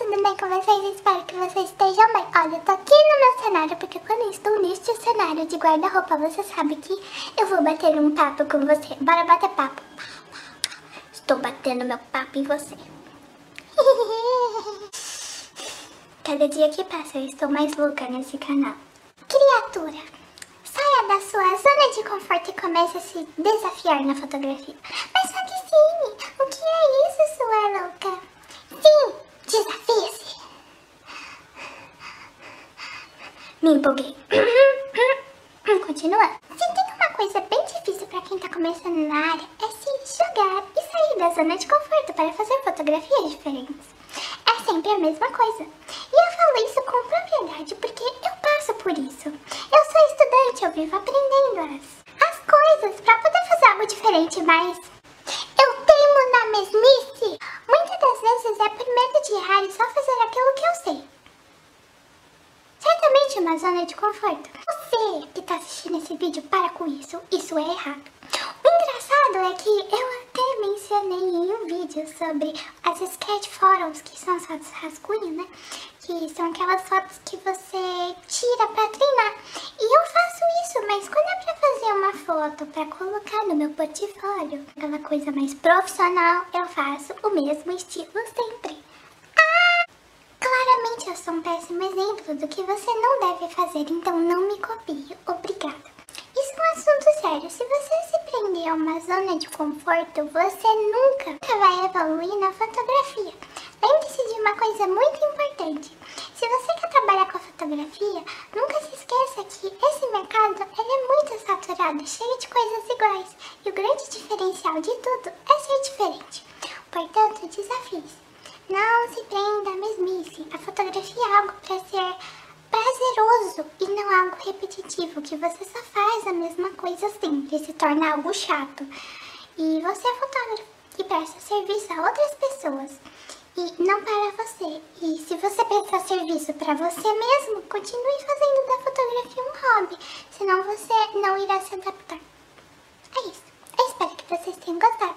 tudo bem com vocês? Espero que vocês estejam bem. Olha, eu tô aqui no meu cenário, porque quando eu estou neste cenário de guarda-roupa, você sabe que eu vou bater um papo com você. Bora bater papo. Estou batendo meu papo em você. Cada dia que passa, eu estou mais louca nesse canal. Criatura, saia da sua zona de conforto e comece a se desafiar na fotografia. Mas só que sim, o que é isso, sua louca? Sim, desafie-se. Me empolguei. Continuando. Se tem uma coisa bem difícil para quem tá começando na área, é se jogar e sair da zona de conforto para fazer fotografias diferentes. É sempre a mesma coisa. E eu falo isso com propriedade porque eu passo por isso. Eu sou estudante, eu vivo aprendendo as, as coisas para poder fazer algo diferente, mas eu teimo na mesmice. Muitas das vezes é por medo de errar e só fazer aquilo que eu sei. Uma zona de conforto. Você que está assistindo esse vídeo, para com isso. Isso é errado. O engraçado é que eu até mencionei em um vídeo sobre as sketch photos, que são as fotos rascunho, né? Que são aquelas fotos que você tira para treinar. E eu faço isso, mas quando é para fazer uma foto para colocar no meu portfólio, aquela coisa mais profissional, eu faço o mesmo estilo sempre. Claramente eu sou um péssimo exemplo do que você não deve fazer, então não me copie. Obrigada. Isso é um assunto sério. Se você se prender a uma zona de conforto, você nunca vai evoluir na fotografia. Lembre-se de uma coisa muito importante. Se você quer trabalhar com a fotografia, nunca se esqueça que esse mercado é muito saturado, cheio de coisas iguais. E o grande diferencial de tudo é ser diferente. Portanto, desafie-se. Não se prenda à mesmice. A fotografia é algo para ser prazeroso e não algo repetitivo, que você só faz a mesma coisa sempre, se torna algo chato. E você é fotógrafo e presta serviço a outras pessoas e não para você. E se você prestar serviço para você mesmo, continue fazendo da fotografia um hobby, senão você não irá se adaptar. É isso. Eu espero que vocês tenham gostado.